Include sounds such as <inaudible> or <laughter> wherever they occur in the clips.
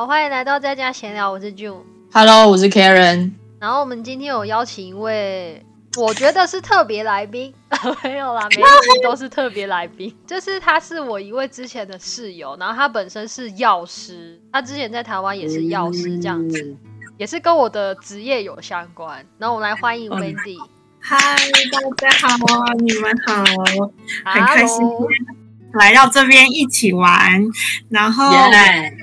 好，欢迎来到在家闲聊，我是 June。Hello，我是 Karen。然后我们今天有邀请一位，我觉得是特别来宾，<laughs> 没有啦，每 <laughs> 一集都是特别来宾。就是他是我一位之前的室友，然后他本身是药师，他之前在台湾也是药师，这样子，也是跟我的职业有相关。然后我们来欢迎 Wendy。嗨，大家好，你们好，很开心 Hello 来到这边一起玩。然后，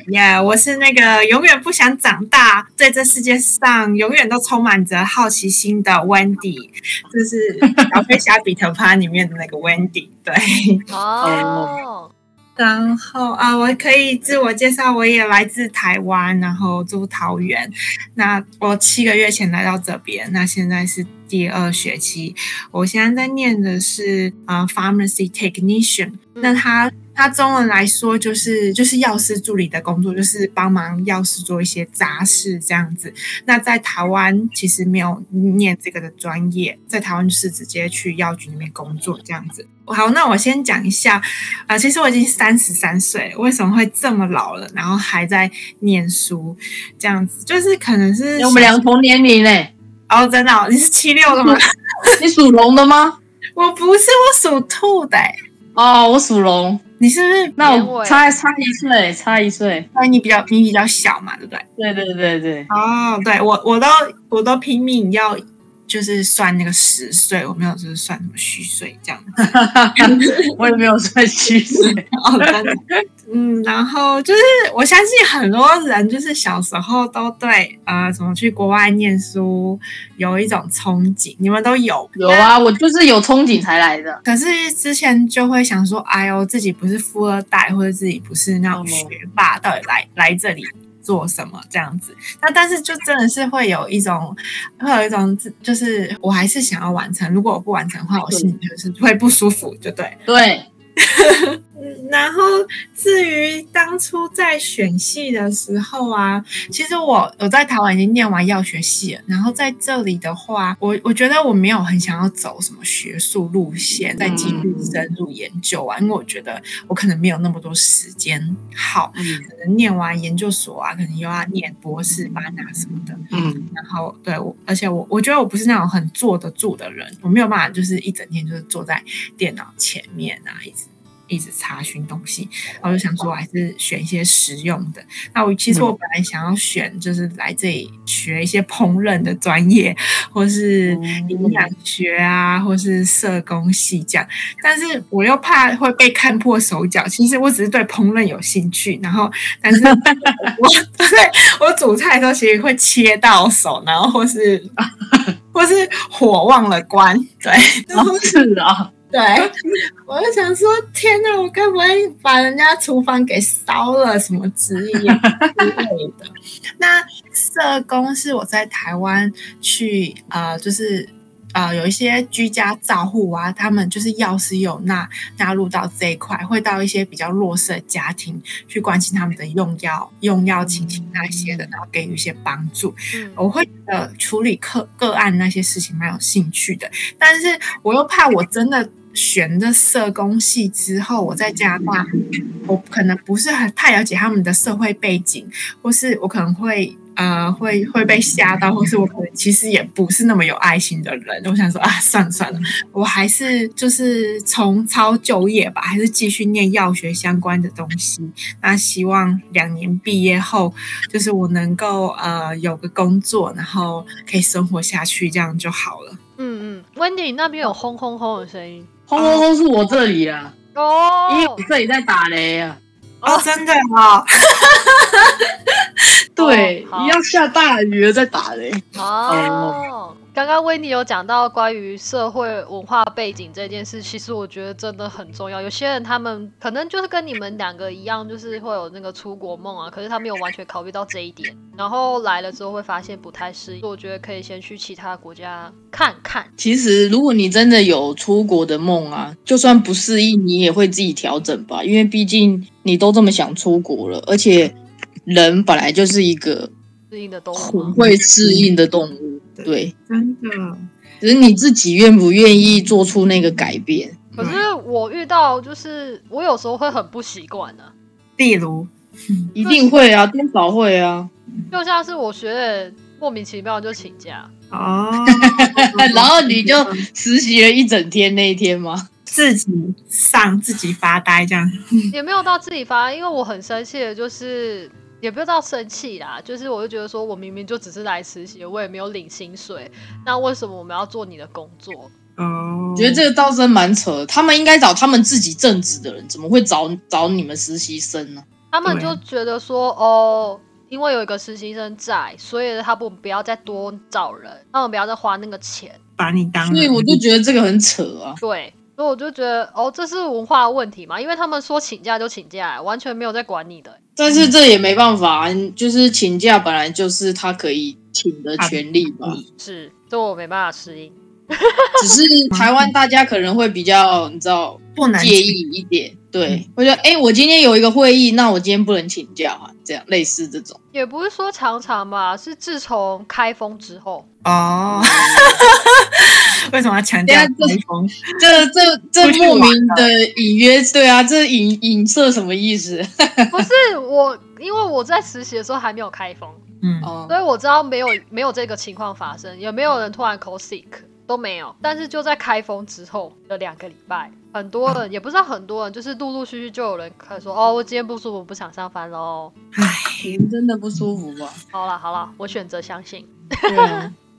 耶我是那个永远不想长大，在这世界上永远都充满着好奇心的 Wendy，就是《小飞侠彼得潘》里面的那个 Wendy。对，<laughs> 哦，然后啊、我可以自我介绍，我也来自台湾，然后住桃园。那我七个月前来到这边，那现在是第二学期。我现在在念的是呃 pharmacy technician，那它它中文来说就是就是药师助理的工作，就是帮忙药师做一些杂事这样子。那在台湾其实没有念这个的专业，在台湾就是直接去药局里面工作这样子。好，那我先讲一下，啊、其实我已经三十三岁，为什么会这么老了，然后还在念书这样子？就是可能是我们两个同年龄嘞，哦，真的哦、你是七六的吗？<laughs> 你属龙的吗？我不是，我属兔的欸。哦，我属龙，你是不是？那我差差一岁，差一岁。那你比较你比较小嘛，对不对？对对对对，哦，对我我都我都拼命要就是算那个十岁，我没有就是算什么虚岁这样。<laughs> 我也没有算虚岁。<laughs> 哦，嗯，然后就是我相信很多人就是小时候都对呃什么去国外念书有一种憧憬，你们都有有。啊，我就是有憧憬才来的。可是之前就会想说，哎呦，自己不是富二代，或者自己不是那种嗯学霸，到底来来这里做什么这样子？那但是就真的是会有一种，会有一种，就是我还是想要完成，如果我不完成的话，我心里就是会不舒服，就对。对，<laughs> 嗯，然后至于当初在选系的时候啊，其实我我在台湾已经念完药学系了，然后在这里的话，我我觉得我没有很想要走什么学术路线，再继续深入研究啊，因为我觉得我可能没有那么多时间耗，嗯。可能念完研究所啊，可能又要念博士班啊什么的，嗯，然后对我，而且我我觉得我不是那种很坐得住的人，我没有办法就是一整天就是坐在电脑前面啊，一直一直查询东西。我就想说，我还是选一些实用的。那我其实我本来想要选就是来这里学一些烹饪的专业，<laughs> 或是营养学啊，或是社工系这样，但是我又怕会被看破手脚。其实我只是对烹饪有兴趣，然后但是 <laughs> 我 <laughs> 对我煮菜的时候其实会切到手，然后或是或是火忘了关，对，然后哦是啊，对，<laughs> 我就想说，天哪，我该不会把人家厨房给烧了什么之类的？那社工是我在台湾去呃，就是呃有一些居家照护啊，他们就是药师有纳纳入到这一块，会到一些比较弱势的家庭去关心他们的用药用药情形那些的，然后给予一些帮助。嗯，我会觉得处理个个案那些事情蛮有兴趣的，但是我又怕我真的选的社工系之后，我在加拿大，我可能不是很太了解他们的社会背景，或是我可能会。呃，会会被吓到，或是我可能其实也不是那么有爱心的人。我想说啊，算了算了，我还是就是重操旧业吧，还是继续念药学相关的东西。那希望两年毕业后，就是我能够呃有个工作，然后可以生活下去，这样就好了。嗯嗯，Wendy 你那边有轰轰轰的声音轰轰轰是我这里啊，哦，因为我这里在打雷啊。哦，真的哦，<laughs> 对，好要下大雨了在打雷。哦，刚刚威尼有讲到关于社会文化背景这件事，其实我觉得真的很重要。有些人他们可能就是跟你们两个一样，就是会有那个出国梦啊，可是他没有完全考虑到这一点，然后来了之后会发现不太适应。我觉得可以先去其他国家看看。其实，如果你真的有出国的梦啊，就算不适应，你也会自己调整吧。因为毕竟你都这么想出国了，而且人本来就是一个适应的都很会适应的动物，对，真的。只是你自己愿不愿意做出那个改变。可是我遇到就是我有时候会很不习惯的、例如，一定会啊，多少会啊。就像是我学的莫名其妙就请假，哦，<laughs> 然后你就实习了一整天那一天吗？自己上自己发呆这样。也没有到自己发呆，因为我很生气的，就是也不知道生气啦，就是我就觉得说我明明就只是来实习，我也没有领薪水，那为什么我们要做你的工作？哦，觉得这个倒真蛮扯的，他们应该找他们自己正职的人，怎么会找找你们实习生呢？他们就觉得说，哦，因为有一个实习生在，所以他不不要再多找人，他们不要再花那个钱。把你当所以我就觉得这个很扯啊。对，所以我就觉得，哦，这是文化问题嘛，因为他们说请假就请假，完全没有在管你的。但是这也没办法，就是请假本来就是他可以请的权利吧。是，这我没办法适应。只是 <laughs> 台湾大家可能会比较，你知道，不能介意一点。对，我觉得，哎、我今天有一个会议，那我今天不能请假啊，这样类似这种。也不是说常常吧，是自从开封之后，哦。<laughs> <laughs> 为什么要强调这台风？这 <laughs> 这莫名的隐约，对啊，这影影射什么意思？<laughs> 不是我，因为我在实习的时候还没有开封，嗯，哦，所以我知道没有没有这个情况发生，也没有人突然 call sick 都没有。但是就在开封之后的两个礼拜，很多人、也不知道很多人，就是陆陆续续就有人开始说，哦，我今天不舒服，不想上班喽。唉，人真的不舒服吧？好了好了，我选择相信。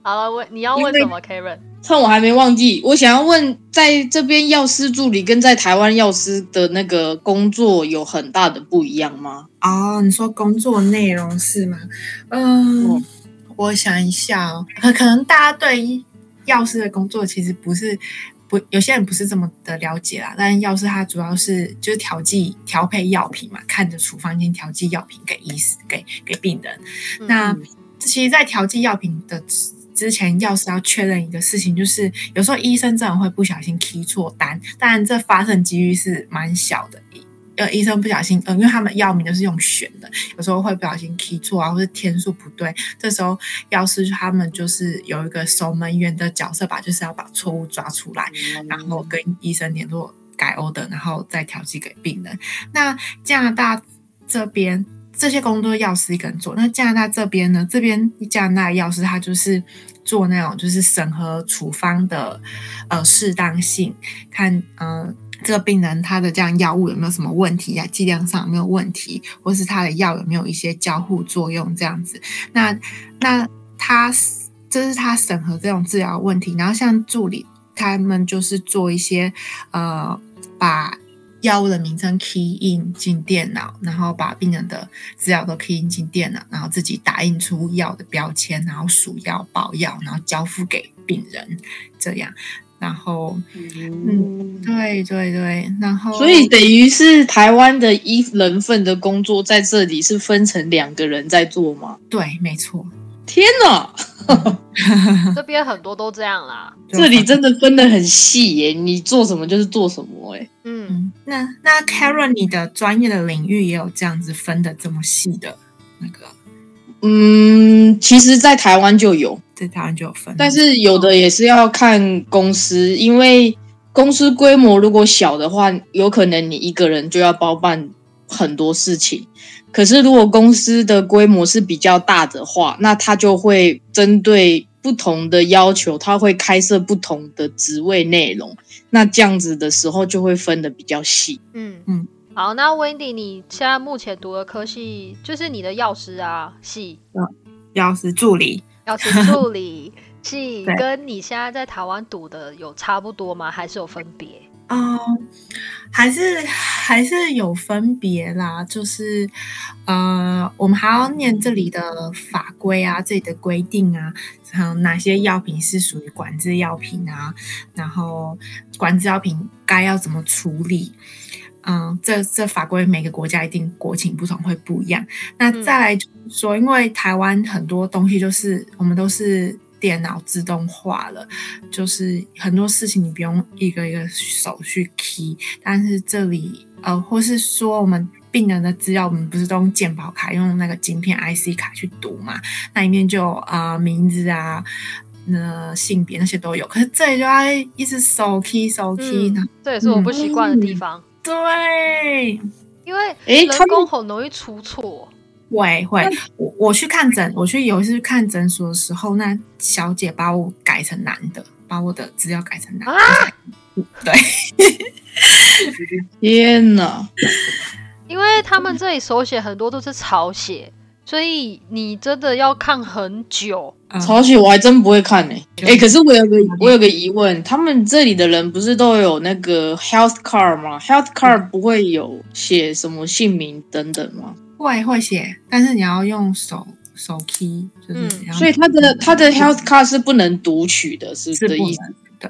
好了，问你要问什么，Karen？趁我还没忘记，我想要问，在这边药师助理跟在台湾药师的那个工作有很大的不一样吗？哦，你说工作内容是吗？嗯，嗯我想一下哦，可可能大家对药师的工作其实不是不，有些人不是这么的了解啦。但药师他主要是就是调剂调配药品嘛，看着处方间调剂药品给医师给给病人。那其实，在调剂药品的之之前，药师要确认一个事情，就是有时候医生真的会不小心 key 错单，当然这发生几率是蛮小的。呃，医生不小心，呃，因为他们药名都是用选的，有时候会不小心 key 错啊，或者天数不对，这时候药师他们就是有一个守门员的角色吧，就是要把错误抓出来，然后跟医生联络改 order，然后再调剂给病人。那加拿大这边这些工作药师一个人做，那加拿大这边呢？这边加拿大药师他就是做那种就是审核处方的呃适当性，看呃这个病人他的这样药物有没有什么问题呀、剂量上有没有问题，或是他的药有没有一些交互作用这样子。那那他这是他审核这种治疗问题，然后像助理他们就是做一些呃把药物的名称 key in 进电脑，然后把病人的资料都 key in 进电脑，然后自己打印出药的标签，然后数药、报药，然后交付给病人，这样。然后，嗯，对对对，然后所以等于是台湾的一人份的工作在这里是分成两个人在做吗？对，没错，天哪，<laughs> 这边很多都这样啦。<laughs> 这里真的分的很细耶，你做什么就是做什么哎。嗯，嗯，那那 Karen，你的专业的领域也有这样子分的这么细的那个，嗯，其实，在台湾就有，在台湾就有分，但是有的也是要看公司，因为公司规模如果小的话，有可能你一个人就要包办很多事情。可是如果公司的规模是比较大的话，那他就会针对不同的要求，他会开设不同的职位内容。那这样子的时候就会分的比较细。嗯嗯好，那 Wendy，你现在目前读的科系就是你的药师啊系，药师助理，药师助理 <laughs> 系，跟你现在在台湾读的有差不多吗？还是有分别？哦，还是还是有分别啦，就是呃，我们还要念这里的法规啊，这里的规定啊，还有哪些药品是属于管制药品啊，然后管制药品该要怎么处理。嗯，这这法规每个国家一定国情不同，会不一样。那嗯再来就是说，因为台湾很多东西就是我们都是电脑自动化了，就是很多事情你不用一个一个手去 key，但是这里呃，或是说我们病人的资料，我们不是都用健保卡，用那个晶片 IC 卡去读嘛？那里面就有啊、呃名字啊。那性别那些都有，可是这里就要一直手 key 手 key 呢、嗯，这也是我不习惯的地方。对，因因为诶人工很容易出错。会会，我我去看诊，我去有一次去看诊所的时候，那小姐把我改成男的，把我的资料改成男的。啊 <laughs> 对，天哪！因为他们这里手写很多都是草写，所以你真的要看很久。嗯抄写我还真不会看呢、就哎、可是我有个我有个疑问，他们这里的人不是都有那个 health card 吗？health card 不会有写什么姓名等等吗？会会写，但是你要用手手 key，就是嗯所以他的他的 health card 是不能读取的，是是不的意思。能对。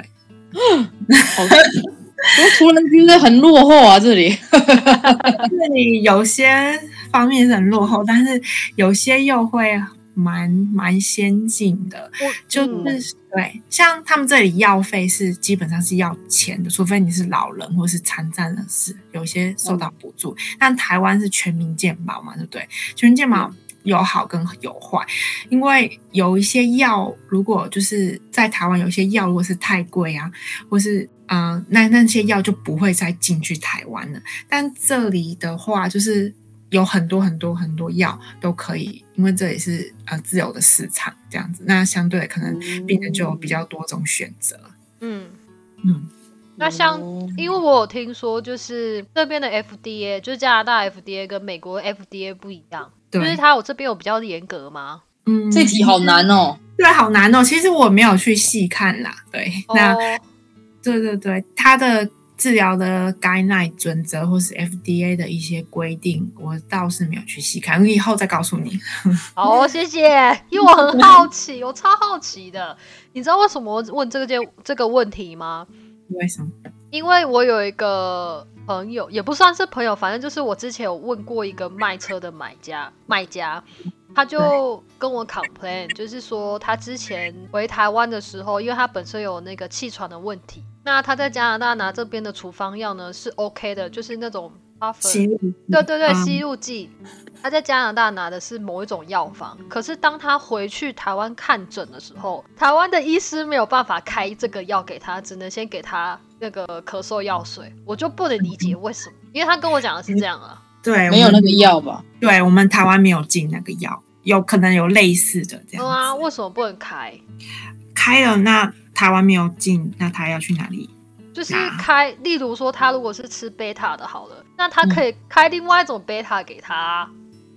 好像，<laughs> 我突然觉得很落后啊，这里。这里有些方面是很落后，但是有些又会蛮蛮先进的，就是、嗯对，像他们这里药费是基本上是要钱的，除非你是老人或是残障人士，有些受到补助。但台湾是全民健保嘛，对不对？全民健保有好跟有坏，因为有一些药，如果就是在台湾有一些药，如果是太贵啊，或是嗯、呃那那些药就不会再进去台湾了。但这里的话，就是有很多很多很多药都可以，因为这也是呃自由的市场这样子，那相对可能病人就有比较多种选择。嗯，嗯，那像哦因为我有听说，就是这边的 FDA，就是加拿大 FDA 跟美国 FDA 不一样，就是，它有这边有比较严格吗？嗯这题好难哦。对，好难哦。其实我没有去细看啦，对，那。哦，对对对，它的治疗的 guideline 准则或是 FDA 的一些规定，我倒是没有去细看，我以后再告诉你。<laughs> 好，谢谢，因为我很好奇，我超好奇的。你知道为什么我问这个件这个问题吗？为什么？因为我有一个朋友，也不算是朋友，反正就是我之前有问过一个卖车的买家，卖家，他就跟我 complain，就是说他之前回台湾的时候，因为他本身有那个气喘的问题，那他在加拿大拿这边的处方药呢是 OK 的，就是那种 buffer，吸入对对对，嗯吸入剂。他在加拿大拿的是某一种药方，可是当他回去台湾看诊的时候，台湾的医师没有办法开这个药给他，只能先给他那个咳嗽药水。我就不能理解为什么，因为他跟我讲的是这样啊。对，没有那个药吧？对我们台湾没有进那个药，有可能有类似的这样啊，为什么不能开？开了，那台湾没有进，那他要去哪里？就是啊开，例如说他如果是吃贝塔的，好了，那他可以开另外一种贝塔给他啊。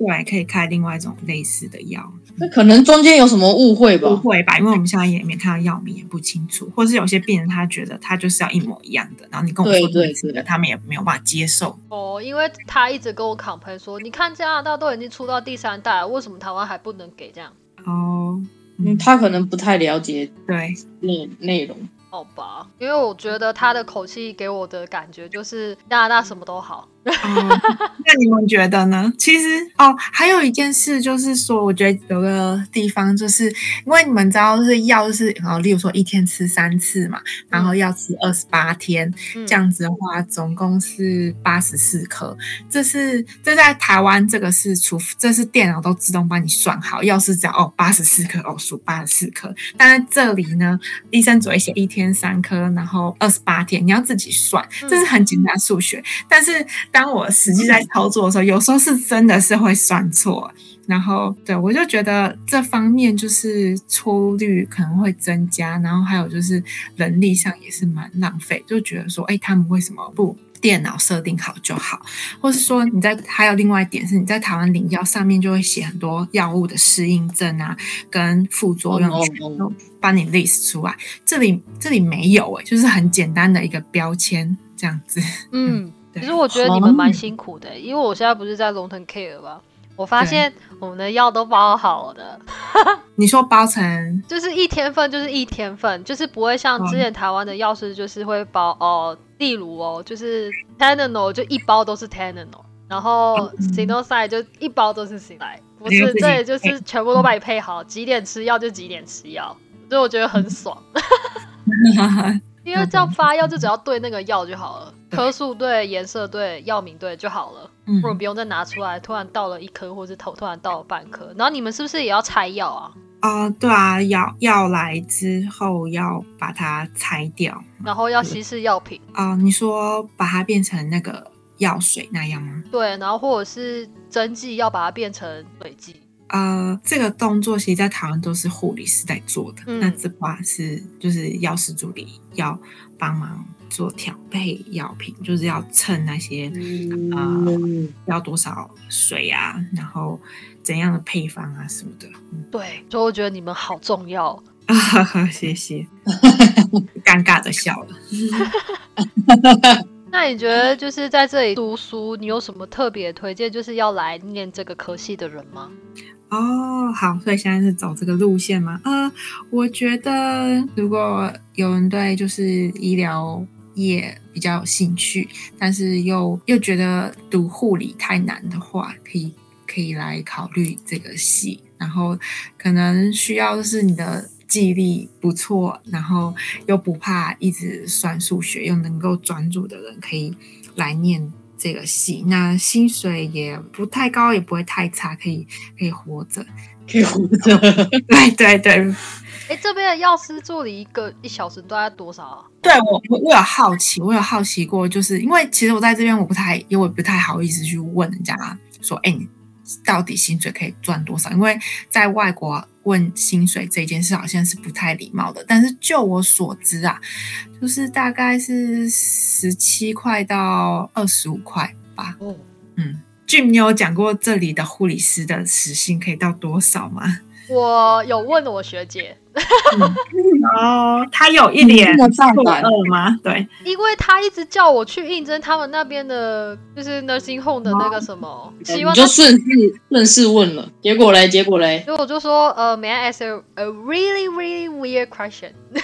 对，可以开另外一种类似的药。那可能中间有什么误会吧误？会吧？因为我们现在也没看到药名，也不清楚，或是有些病人他觉得他就是要一模一样的，然后你跟我说对对类似的，他们也没有办法接受。哦，因为他一直跟我 complain 说，你看加拿大都已经出到第三代了，为什么台湾还不能给这样？哦，嗯，他可能不太了解对，内内容。好吧，因为我觉得他的口气给我的感觉就是加拿大什么都好。哦，<laughs> 那你们觉得呢？其实哦，还有一件事就是说，我觉得有个地方就是因为你们知道，就是药就是哦，例如说一天吃三次嘛，然后要吃二十八天，嗯这样子的话，总共是八十四颗。这是这在台湾这个是除这是电脑都自动帮你算好，药是只要哦八十四颗哦数八十四颗，但是这里呢，医生只会写一天三颗，然后二十八天，你要自己算，这是很简单的数学。但是当我实际在操作的时候，有时候是真的是会算错。然后，对我就觉得这方面就是错误率可能会增加，然后还有就是人力上也是蛮浪费，就觉得说，哎，他们为什么不电脑设定好就好？或是说你在还有另外一点是，你在台湾领药上面就会写很多药物的适应症啊，跟副作用哦全哦都帮你 list 出来。这里这里没有哎、就是很简单的一个标签这样子。嗯，对 <laughs> 其实我觉得你们蛮辛苦的，因为我现在不是在 Long Term Care 吧，我发现我们的药都包好的，<laughs> 你说包成？就是一天份就是一天份，就是不会像之前台湾的药师就是会包哦，例如哦，就是 Tenano 就一包都是 Tenano，然后嗯。S i n o s i 就一包都是 s i n o 不是，没有自己这里就是全部都把你配好，几点吃药就几点吃药，所以我觉得很爽。<laughs> 因为这样发药就只要对那个药就好了，对颗数对、颜色对、药名对就好了，嗯不然不用再拿出来，突然倒了一颗，或是头突然倒了半颗。然后你们是不是也要拆药啊？啊、对啊，药药来之后要把它拆掉然后要稀释药品？啊、你说把它变成那个药水那样吗？对，然后或者是针剂要把它变成水剂。呃，这个动作其实，在台湾都是护理师在做的。嗯那这块是就是药师助理要帮忙做调配药品，就是要称那些嗯，要多少水啊，然后怎样的配方啊什么的。嗯对，所以我觉得你们好重要。啊，<laughs> 谢谢，尴尬的笑了。<laughs> 那你觉得就是在这里读书，你有什么特别推荐，就是要来念这个科系的人吗？哦，好，所以现在是走这个路线吗？呃，我觉得如果有人对就是医疗业比较有兴趣，但是又又觉得读护理太难的话，可以可以来考虑这个系，然后可能需要的是你的记忆力不错，然后又不怕一直算数学，又能够专注的人，可以来念这个戏。那薪水也不太高，也不会太差，可以可以活着。可以活着。对 <laughs> 对对，哎，<laughs> 这边的药师助理一个一小时大概多少啊？对我我我有好奇，我有好奇过，就是因为其实我在这边我不太，因为我不太好意思去问人家说，哎，你到底薪水可以赚多少？因为在外国问薪水这件事好像是不太礼貌的。但是就我所知啊，就是大概是十七块到二十五块吧。哦，嗯，Jim，你有讲过这里的护理师的时薪可以到多少吗？我有问我学姐，<laughs> 哦，他有一点错胆愕吗？对，因为他一直叫我去应征他们那边的，就是 nursing home 的那个什么，希望她就顺势顺势问了，结果嘞，结果嘞，所以我就说，呃，May I ask a, a really really weird question？<laughs>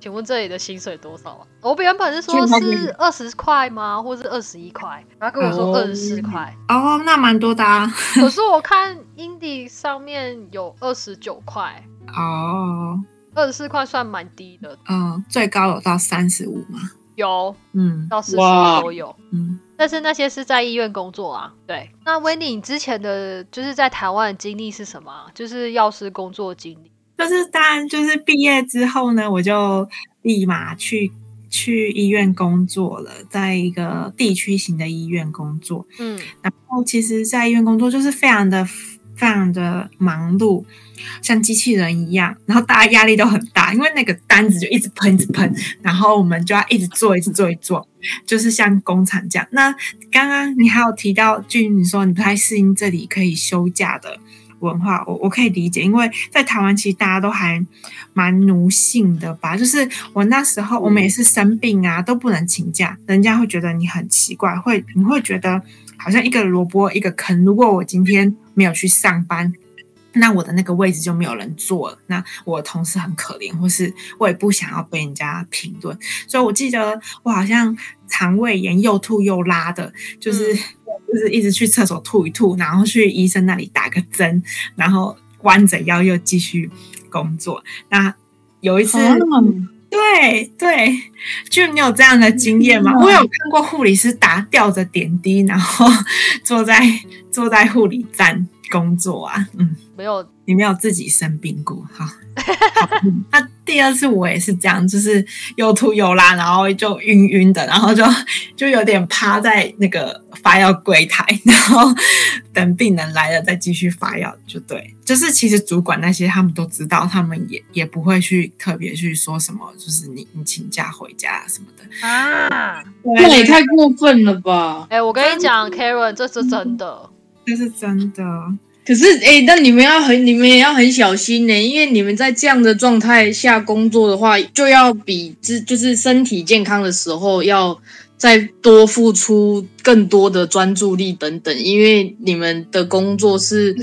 请问这里的薪水多少啊？我原本是说是二十块吗，或是二十一块？然后跟我说哦二十四块，哦，那蛮多的啊。<laughs> 可是我看 Indie 上面有二十九块，哦，二十四块算蛮低的，嗯，最高有到三十五吗？有嗯到四十哇都有。嗯，但是那些是在医院工作啊。对，那维尼，你之前的就是在台湾的经历是什么啊？就是药师工作经历。就是当然就是毕业之后呢，我就立马去去医院工作了，在一个地区型的医院工作。嗯，然后其实，在医院工作就是非常的非常的忙碌，像机器人一样，然后大家压力都很大，因为那个单子就一直喷一直喷，然后我们就要一直做一直做一直做，就是像工厂这样。那刚刚你还有提到，俊你说你不太适应这里可以休假的。文化，我我可以理解，因为在台湾其实大家都还蛮奴性的吧。就是我那时候，我们也是生病啊，都不能请假，人家会觉得你很奇怪，会你会觉得好像一个萝卜一个坑。如果我今天没有去上班，那我的那个位置就没有人坐了，那我的同事很可怜，或是我也不想要被人家评论。所以我记得我好像肠胃炎又吐又拉的，就是、<laughs> 就是一直去厕所吐一吐，然后去医生那里打个针，然后弯着腰又继续工作。那有一次，啊 <laughs> 对对，就你有这样的经验吗？嗯我有看过护理师打吊着点滴，然后 <laughs> 坐在坐在护理站工作啊，嗯。没有你没有自己生病过，好。好嗯那第二次我也是这样，就是又吐又拉，然后就晕晕的，然后就就有点趴在那个发药柜台，<laughs> 然后等病人来了再继续发药，就对。就是其实主管那些他们都知道，他们也也不会去特别去说什么，就是你你请假回家什么的。啊。那也太过分了吧？哎、我跟你讲，Karen，这是真的。这是真的，可是，哎、那你们要很，你们也要很小心呢，因为你们在这样的状态下工作的话，就要比之就是身体健康的时候要再多付出更多的专注力等等，因为你们的工作是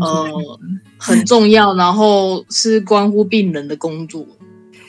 呃很重要，然后是关乎病人的工作。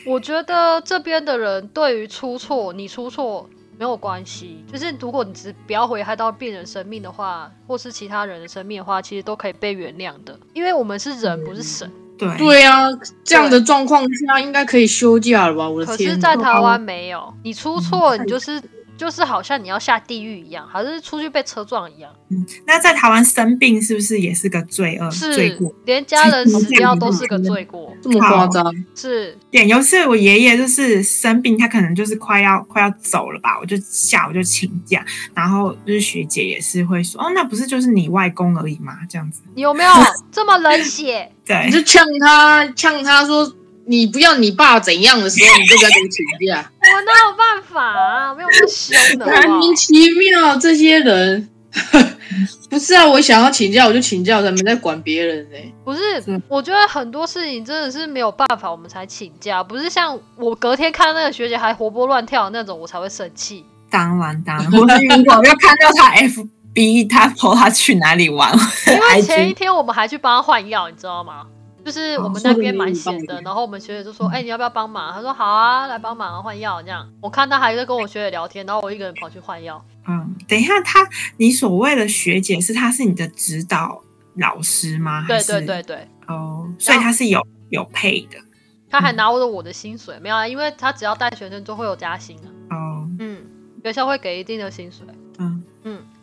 我觉得这边的人对于出错，你出错没有关系，就是如果你只不要危害到病人生命的话，或是其他人的生命的话，其实都可以被原谅的，因为我们是人，不是神。对对啊，这样的状况下应该可以休假了吧？我的可天可！是，在台湾没有，你出错，你就是就是好像你要下地狱一样，好像是出去被车撞一样。嗯，那在台湾生病是不是也是个罪恶是罪过？连家人死掉都是个罪过。这么夸张？是，对，有一次我爷爷就是生病，他可能就是快要快要走了吧，我就下午就请假，然后就是学姐也是会说，哦，那不是就是你外公而已嘛，这样子。有没有 <laughs> 这么冷血？对你，就呛他，呛他说你不要你爸怎样的时候，你就该给我请假。我哪有办法啊？没有那么凶的 <laughs> 莫名其妙，这些人 <laughs> 不是啊，我想要请假我就请假，我才没在管别人呢、不是是，我觉得很多事情真的是没有办法，我们才请假，不是像我隔天看那个学姐还活泼乱跳的那种，我才会生气。当然当然，我是如果要看到他 FB 他 po 他去哪里玩，因为前一 <laughs> 天我们还去帮他换药，你知道吗？就是我们那边蛮闲的，哦然后我们学姐就说：“哎、你要不要帮忙？”他说：“好啊，来帮忙啊换药。”这样，我看他还在跟我学姐聊天，然后我一个人跑去换药。嗯，等一下，他你所谓的学姐是他是你的指导老师吗？对对对对，哦，所以他是有有配的他还拿了我的薪水，没有啊？因为他只要带学生就会有加薪啊。哦，嗯，学校会给一定的薪水。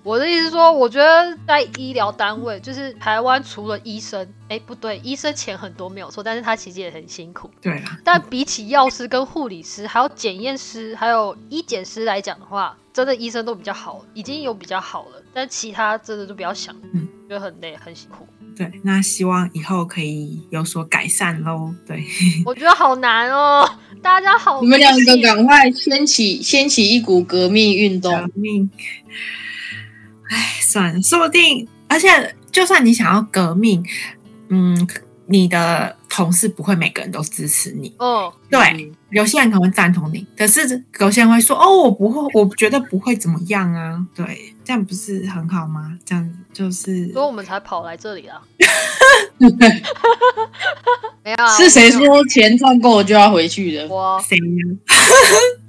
我的意思是说，我觉得在医疗单位，就是台湾除了医生，哎，不对，医生钱很多没有错，但是他其实也很辛苦。对啦，但比起药师跟护理师，还有检验师，还有医检师来讲的话，真的医生都比较好，已经有比较好了。但其他真的就不要想，嗯，觉得很累，很辛苦。对，那希望以后可以有所改善喽。对，<laughs> 我觉得好难哦，大家好，你们两个赶快掀起掀起一股革命运动革，命，哎，算了，说不定，而且就算你想要革命，嗯，你的同事不会每个人都支持你，哦，对，嗯有些人可能会赞同你，可是有些人会说：“哦，我不会，我觉得不会怎么样啊。”对，这样不是很好吗？这样就是所以我们才跑来这里啦。<laughs> 没有啊，是谁说钱赚够了就要回去的？我？谁呢？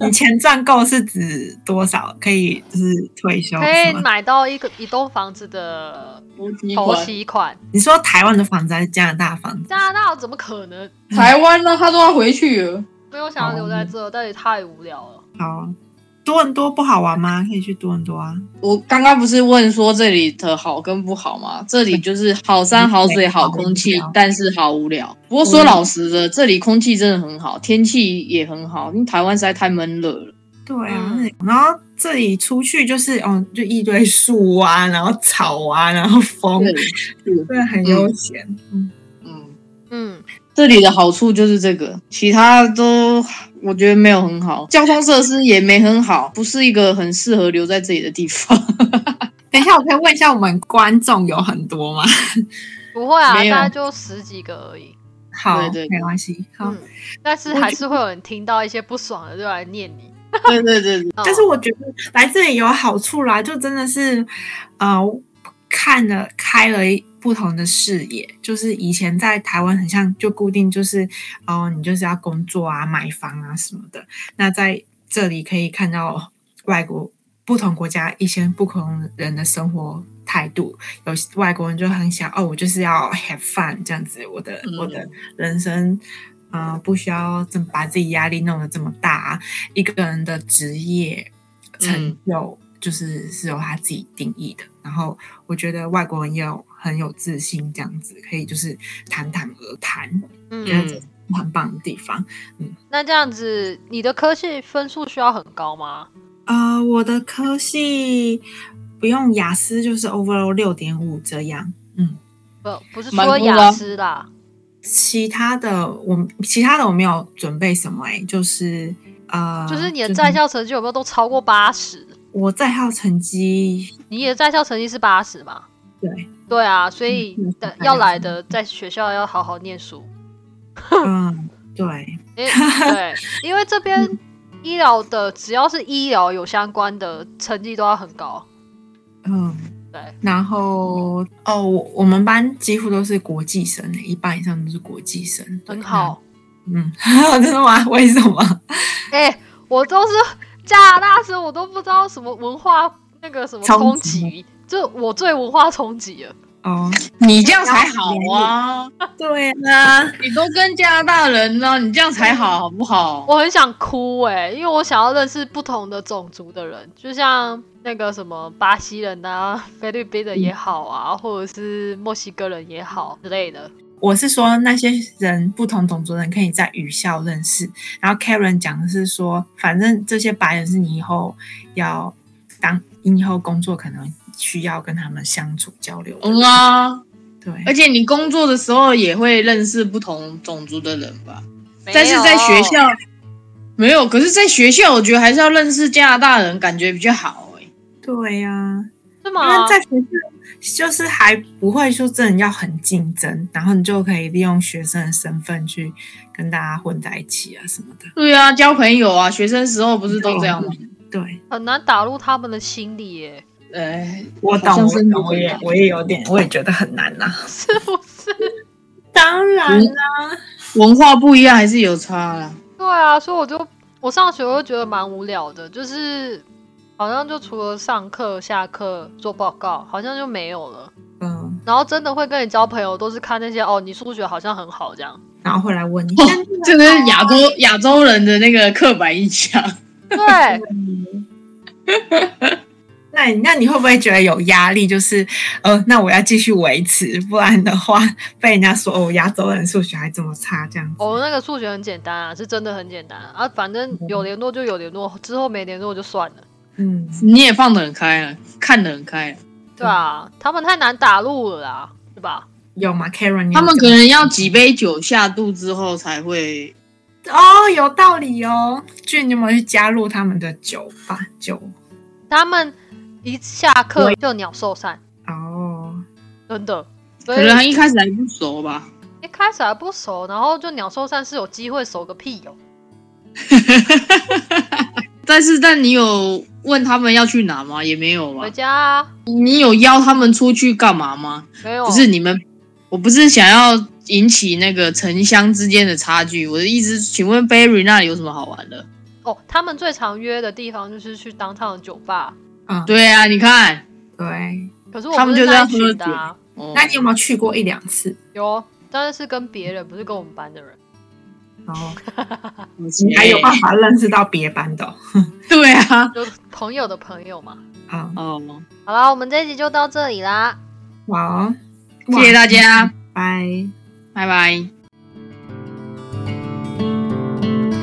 <laughs> 你钱赚够是指多少？可以就是退休可以？买到一个一栋房子的头投机款期款。你说台湾的房子还是加拿大房子？加拿大怎么可能？台湾呢，他都要回去了。没有想要留在这，但也太无聊了。好，多伦多不好玩吗？可以去多伦多啊。我刚刚不是问说这里的好跟不好吗？这里就是好山好水好空气但是好无聊。不过说老实的，这里空气真的很好，天气也很好，因为台湾实在太闷热了。对啊，嗯然后这里出去就是哦，就一堆树啊，然后草啊，然后风，对，很悠闲。嗯，嗯，嗯，这里的好处就是这个，其他都我觉得没有很好，交通设施也没很好，不是一个很适合留在这里的地方。<laughs> 等一下，我可以问一下，我们观众有很多吗？不会啊，大概就十几个而已。好，对对对没关系。好，嗯，但是还是会有人听到一些不爽的就来念你。对对对 <laughs> 但是我觉得来这里有好处啦，就真的是呃看了开了不同的视野。就是以前在台湾很像就固定就是哦、你就是要工作啊、买房啊什么的。那在这里可以看到外国不同国家一些不同人的生活态度。有外国人就很想哦，我就是要 have fun 这样子，我的、嗯我的人生。呃，不需要这么把自己压力弄得这么大、啊。一个人的职业成就就是是由他自己定义的。然后我觉得外国人也有很有自信，这样子可以就是侃侃而谈，嗯，很棒的地方。嗯那这样子，你的科系分数需要很高吗？呃，我的科系不用雅思，就是 overall 六点五这样。嗯，不，不是说雅思啦。其他的我其他的我没有准备什么、欸，就是呃，就是你的在校成绩有没有都超过八十？我在校成绩你的在校成绩是八十嘛？对，对啊，所以嗯的嗯要来的在学校要好好念书。嗯，<laughs> 对，因为对，因为这边医疗的只要是医疗有相关的成绩都要很高。嗯。对，然后哦，我我们班几乎都是国际生欸，一半以上都是国际生，很好。。嗯，<laughs> 真的吗？为什么？哎、我都是加拿大时，我都不知道什么文化那个什么冲击，就我最文化冲击了。哦，你这样才好啊！对啊，你都跟加拿大人呢，你这样才好，好不好？我很想哭哎、因为我想要认识不同的种族的人，就像那个什么巴西人啊、菲律宾的也好啊，或者是墨西哥人也好之类的。我是说那些人不同种族的人可以在语校认识，然后 Karen 讲的是说，反正这些白人是你以后要当你以后工作可能需要跟他们相处交流。嗯啊，对，而且你工作的时候也会认识不同种族的人吧？没但是在学校没有，可是在学校我觉得还是要认识加拿大人，感觉比较好哎、对呀、因是吗为？在学校就是还不会说真的要很竞争，然后你就可以利用学生的身份去跟大家混在一起啊什么的。对啊，交朋友啊，学生时候不是都这样吗？对，很难打入他们的心里耶，哎，我懂，好像是我懂，我也我也有点，我也觉得很难呐、<laughs> 是不是？当然啦、文化不一样还是有差啦。对啊，所以我就我上学我就觉得蛮无聊的，就是好像就除了上课、下课做报告，好像就没有了。嗯，然后真的会跟你交朋友，都是看那些哦，你数学好像很好这样。然后会来问你，哦，这个是亚洲亚洲人的那个刻板印象。<laughs> 对，<laughs> 那你那你会不会觉得有压力？就是呃，那我要继续维持，不然的话被人家说哦，亚洲人数学还这么差，这样子。我、那个数学很简单啊，是真的很简单啊，反正有联络就有联络，之后没联络就算了。嗯，你也放得很开啊，看得很开啊。对啊，他们太难打入了啦，对吧？有吗？Karen，你他们可能要几杯酒下肚之后才会。哦，有道理哦。俊，你有没有去加入他们的酒吧酒？他们一下课就鸟兽散，哦，真的。所可能他一开始还不熟吧。一开始还不熟，然后就鸟兽散是有机会熟个屁哦。<laughs> 但是，但你有问他们要去哪吗？也没有吧回。家啊，你有邀他们出去干嘛吗？没有，不是你们，我不是想要引起那个城乡之间的差距。我的意思，请问 Barry 那里有什么好玩的？哦，他们最常约的地方就是去当趟酒吧，嗯，对啊，你看，对。可是我们就在喝群的、那你有没有去过一两次？有，但是是跟别人，不是跟我们班的人。哦，你你 <laughs> 还有办法认识到别班的哦。<laughs> 对啊，就朋友的朋友嘛。好，哦，好啦，我们这一集就到这里啦。哇哦，谢谢大家，拜。拜拜。